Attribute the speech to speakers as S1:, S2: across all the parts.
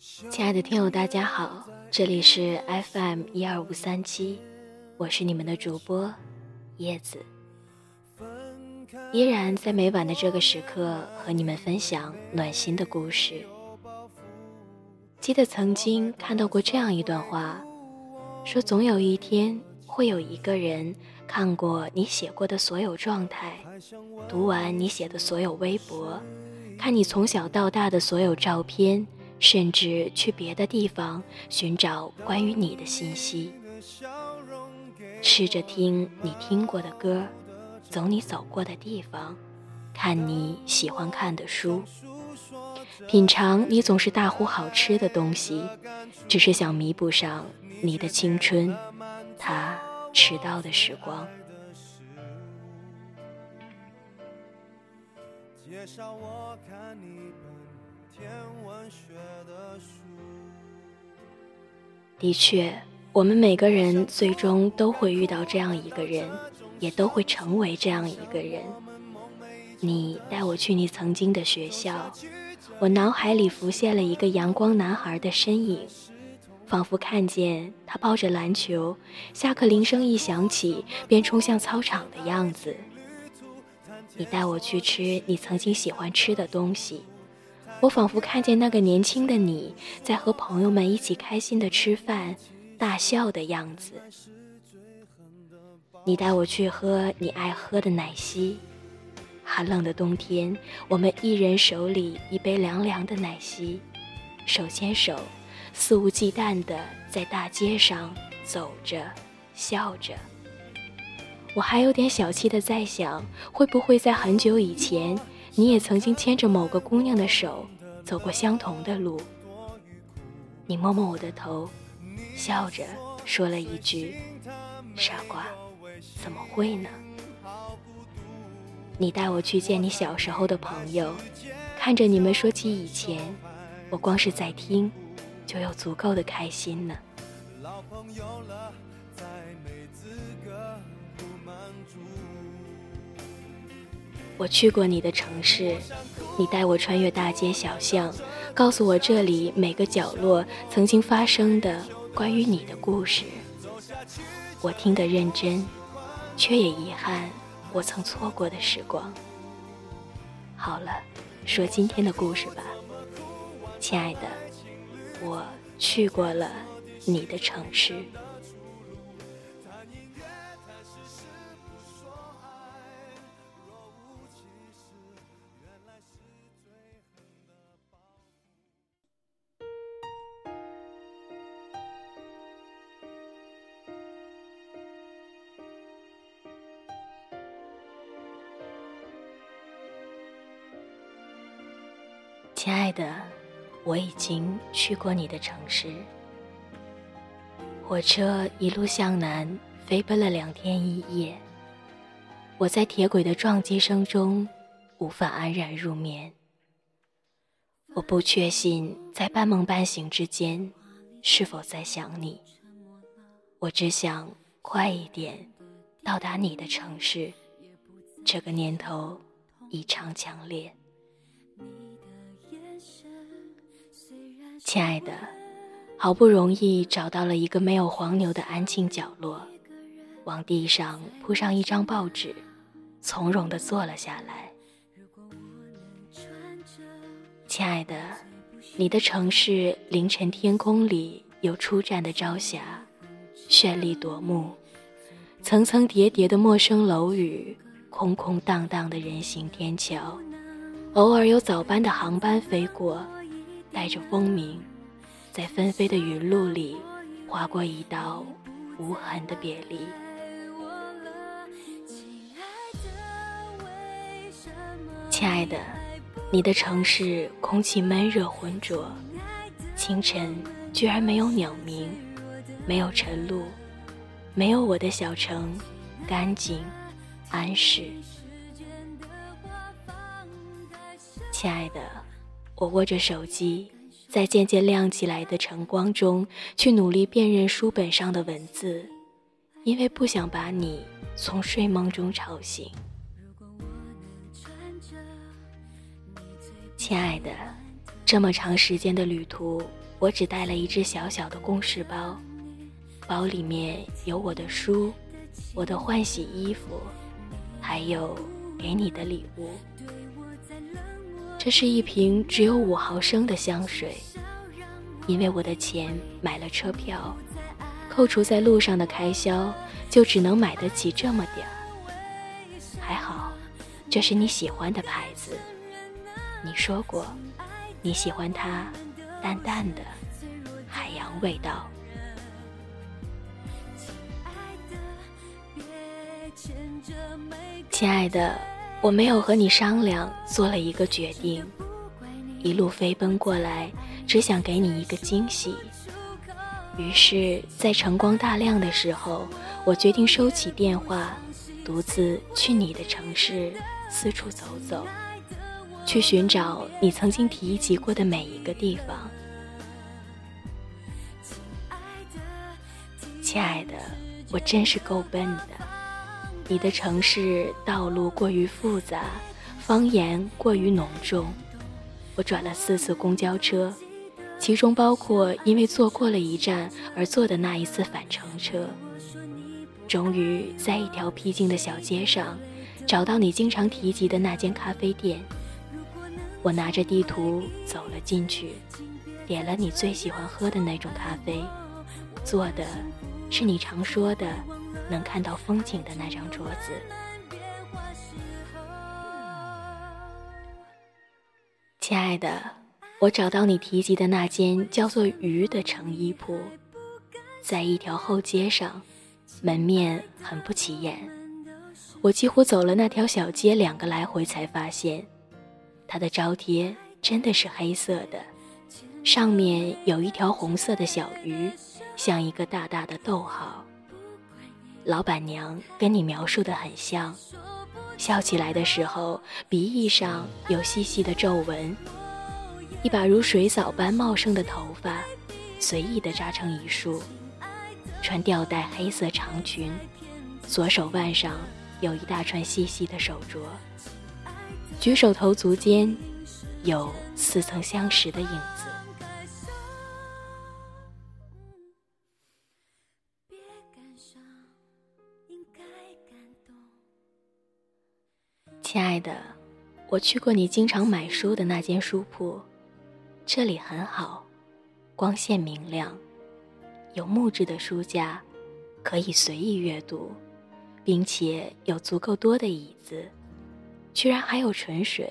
S1: 亲爱的听友，大家好，这里是 FM 一二五三七，我是你们的主播叶子，依然在每晚的这个时刻和你们分享暖心的故事。记得曾经看到过这样一段话，说总有一天会有一个人看过你写过的所有状态，读完你写的所有微博，看你从小到大的所有照片。甚至去别的地方寻找关于你的信息，试着听你听过的歌，走你走过的地方，看你喜欢看的书，品尝你总是大呼好吃的东西，只是想弥补上你的青春，他迟到的时光。介绍我看你天文学的书。的确，我们每个人最终都会遇到这样一个人，也都会成为这样一个人。你带我去你曾经的学校，我脑海里浮现了一个阳光男孩的身影，仿佛看见他抱着篮球，下课铃声一响起便冲向操场的样子。你带我去吃你曾经喜欢吃的东西。我仿佛看见那个年轻的你在和朋友们一起开心的吃饭、大笑的样子。你带我去喝你爱喝的奶昔，寒冷的冬天，我们一人手里一杯凉凉的奶昔，手牵手，肆无忌惮地在大街上走着，笑着。我还有点小气的在想，会不会在很久以前。你也曾经牵着某个姑娘的手，走过相同的路。你摸摸我的头，笑着说了一句：“傻瓜，怎么会呢？”你带我去见你小时候的朋友，看着你们说起以前，我光是在听，就有足够的开心呢。我去过你的城市，你带我穿越大街小巷，告诉我这里每个角落曾经发生的关于你的故事。我听得认真，却也遗憾我曾错过的时光。好了，说今天的故事吧，亲爱的，我去过了你的城市。亲爱的，我已经去过你的城市。火车一路向南飞奔了两天一夜，我在铁轨的撞击声中无法安然入眠。我不确信在半梦半醒之间是否在想你，我只想快一点到达你的城市。这个念头异常强烈。亲爱的，好不容易找到了一个没有黄牛的安静角落，往地上铺上一张报纸，从容地坐了下来。亲爱的，你的城市凌晨天空里有初绽的朝霞，绚丽夺目，层层叠叠的陌生楼宇，空空荡荡的人行天桥，偶尔有早班的航班飞过。带着风鸣，在纷飞的雨露里划过一道无痕的别离。亲爱的，你的城市空气闷热浑浊，清晨居然没有鸟鸣，没有晨露，没有我的小城干净安适。亲爱的。我握着手机，在渐渐亮起来的晨光中，去努力辨认书本上的文字，因为不想把你从睡梦中吵醒。亲爱的，这么长时间的旅途，我只带了一只小小的公事包，包里面有我的书，我的换洗衣服，还有给你的礼物。这是一瓶只有五毫升的香水，因为我的钱买了车票，扣除在路上的开销，就只能买得起这么点儿。还好，这是你喜欢的牌子，你说过。你喜欢它淡淡的海洋味道，亲爱的，我没有和你商量，做了一个决定，一路飞奔过来，只想给你一个惊喜。于是，在晨光大亮的时候，我决定收起电话，独自去你的城市四处走走。去寻找你曾经提及过的每一个地方，亲爱的，我真是够笨的。你的城市道路过于复杂，方言过于浓重，我转了四次公交车，其中包括因为坐过了一站而坐的那一次返程车。终于在一条僻静的小街上，找到你经常提及的那间咖啡店。我拿着地图走了进去，点了你最喜欢喝的那种咖啡，坐的是你常说的能看到风景的那张桌子。亲爱的，我找到你提及的那间叫做“鱼”的成衣铺，在一条后街上，门面很不起眼。我几乎走了那条小街两个来回才发现。它的招贴真的是黑色的，上面有一条红色的小鱼，像一个大大的逗号。老板娘跟你描述的很像，笑起来的时候鼻翼上有细细的皱纹，一把如水藻般茂盛的头发，随意的扎成一束，穿吊带黑色长裙，左手腕上有一大串细细的手镯。举手投足间，有似曾相识的影子。亲爱的，我去过你经常买书的那间书铺，这里很好，光线明亮，有木质的书架，可以随意阅读，并且有足够多的椅子。居然还有纯水。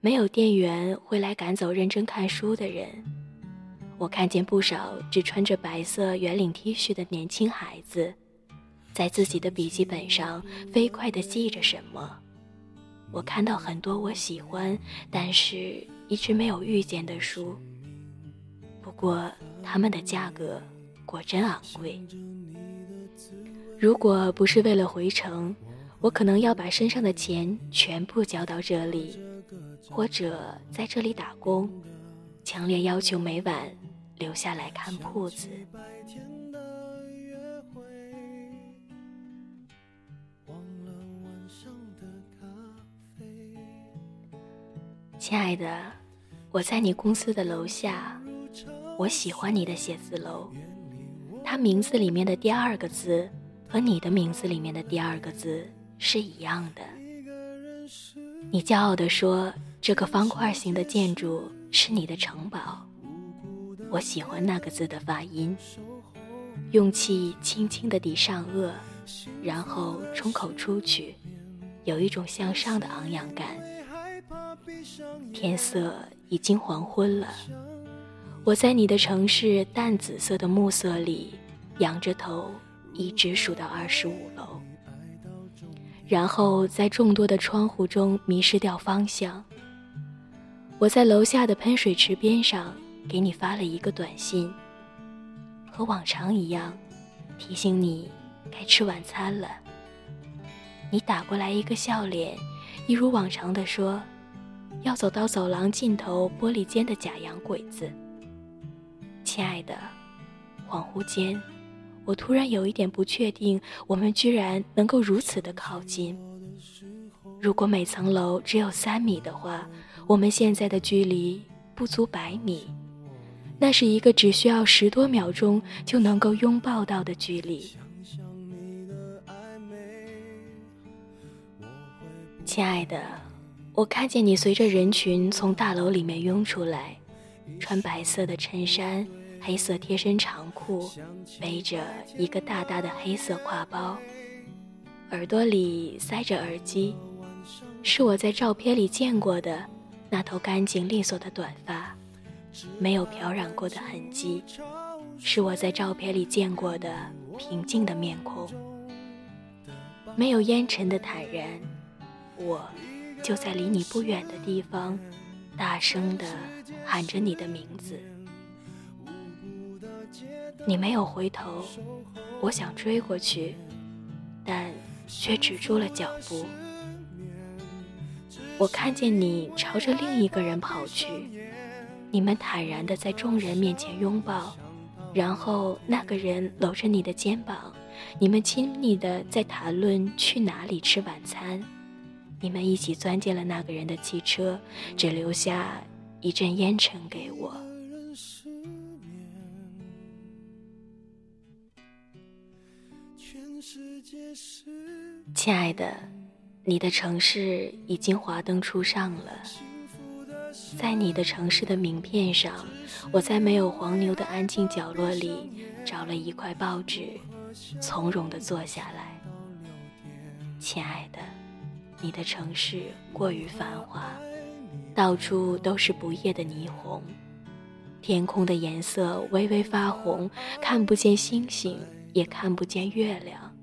S1: 没有店员会来赶走认真看书的人。我看见不少只穿着白色圆领 T 恤的年轻孩子，在自己的笔记本上飞快地记着什么。我看到很多我喜欢但是一直没有遇见的书。不过他们的价格果真昂贵。如果不是为了回城。我可能要把身上的钱全部交到这里，或者在这里打工，强烈要求每晚留下来看铺子。亲爱的，我在你公司的楼下，我喜欢你的写字楼，它名字里面的第二个字和你的名字里面的第二个字。是一样的。你骄傲地说：“这个方块形的建筑是你的城堡。”我喜欢那个字的发音，用气轻轻地抵上颚，然后冲口出去，有一种向上的昂扬感。天色已经黄昏了，我在你的城市淡紫色的暮色里，仰着头，一直数到二十五楼。然后在众多的窗户中迷失掉方向。我在楼下的喷水池边上给你发了一个短信，和往常一样，提醒你该吃晚餐了。你打过来一个笑脸，一如往常的说，要走到走廊尽头玻璃间的假洋鬼子。亲爱的，恍惚间。我突然有一点不确定，我们居然能够如此的靠近。如果每层楼只有三米的话，我们现在的距离不足百米，那是一个只需要十多秒钟就能够拥抱到的距离。亲爱的，我看见你随着人群从大楼里面拥出来，穿白色的衬衫、黑色贴身长裤，背着一个大大的黑色挎包，耳朵里塞着耳机，是我在照片里见过的那头干净利索的短发，没有漂染过的痕迹，是我在照片里见过的平静的面孔，没有烟尘的坦然。我就在离你不远的地方，大声地喊着你的名字。你没有回头，我想追过去，但却止住了脚步。我看见你朝着另一个人跑去，你们坦然地在众人面前拥抱，然后那个人搂着你的肩膀，你们亲密地在谈论去哪里吃晚餐。你们一起钻进了那个人的汽车，只留下一阵烟尘给我。亲爱的，你的城市已经华灯初上了，在你的城市的名片上，我在没有黄牛的安静角落里找了一块报纸，从容地坐下来。亲爱的。你的城市过于繁华，到处都是不夜的霓虹，天空的颜色微微发红，看不见星星，也看不见月亮。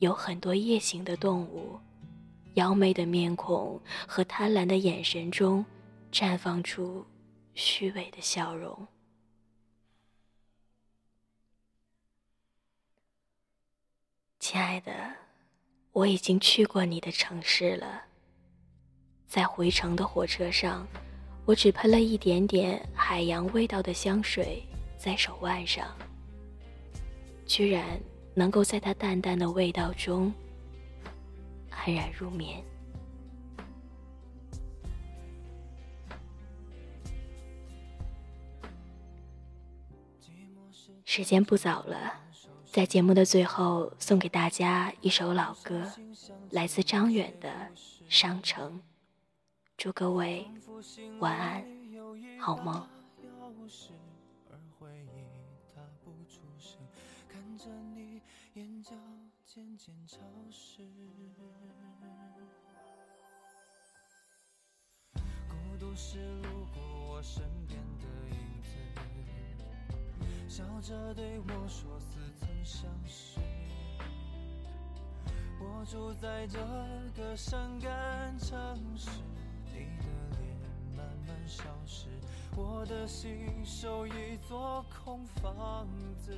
S1: 有很多夜行的动物，妖媚的面孔和贪婪的眼神中，绽放出虚伪的笑容。亲爱的。我已经去过你的城市了，在回程的火车上，我只喷了一点点海洋味道的香水在手腕上，居然能够在它淡淡的味道中安然入眠。时间不早了。在节目的最后，送给大家一首老歌，来自张远的《伤城》。祝各位晚安，好梦。
S2: 眼角渐渐潮湿，孤独是路过我身边的影子，
S1: 笑着对我说。相识。我住在这个伤感城市，你的脸慢慢消失，我的心守一座空房子。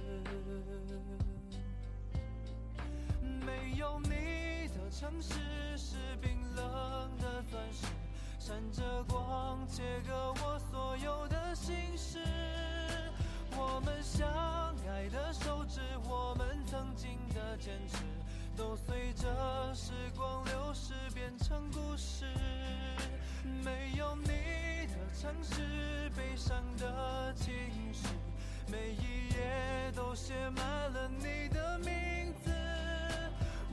S1: 没有你的城市是冰冷的钻石，闪着光，切割我所有的心事。我们相爱的手指，我们曾经的坚持，都随着时光流逝变成故事。没有你的城市，悲伤的情绪，每一页都写满了你的名字。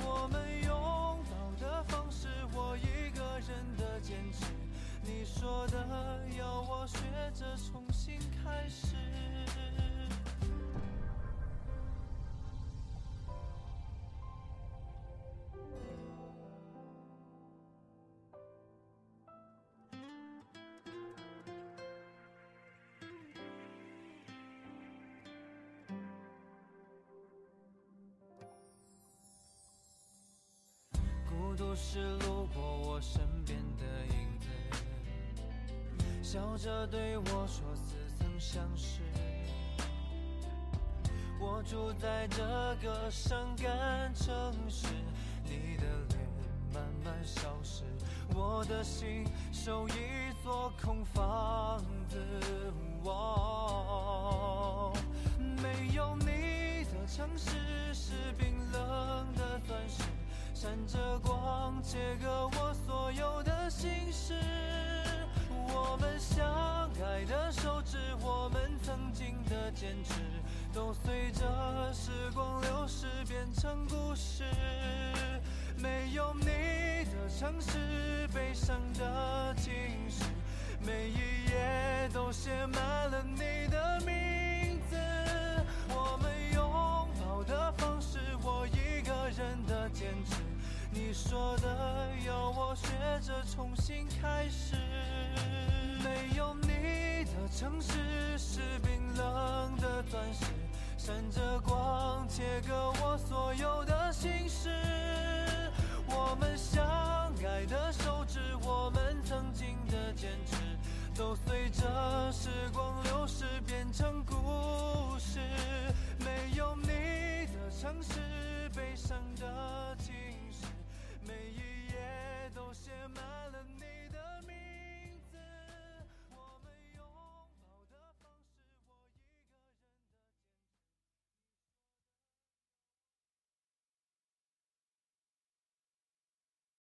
S1: 我们拥抱的方式，我一个人的坚持。你说的要我学着重新开始。孤独时路过我身边的影子，笑着对我说似曾相识。我住在这个伤感城市，你的脸慢慢消失，我的心守一座空房子。没有你的城市是冰冷的钻石。闪着光，切割我所有的心事。我们相爱的。
S2: 手指，我们曾经的坚持，都随着时光流逝变成故事。没有你的城市，悲伤的情诗，每一页都写满了你的名你说的要我学着重新开始。没有你的城市是冰冷的钻石，闪着光，切割我所有的心事。我们。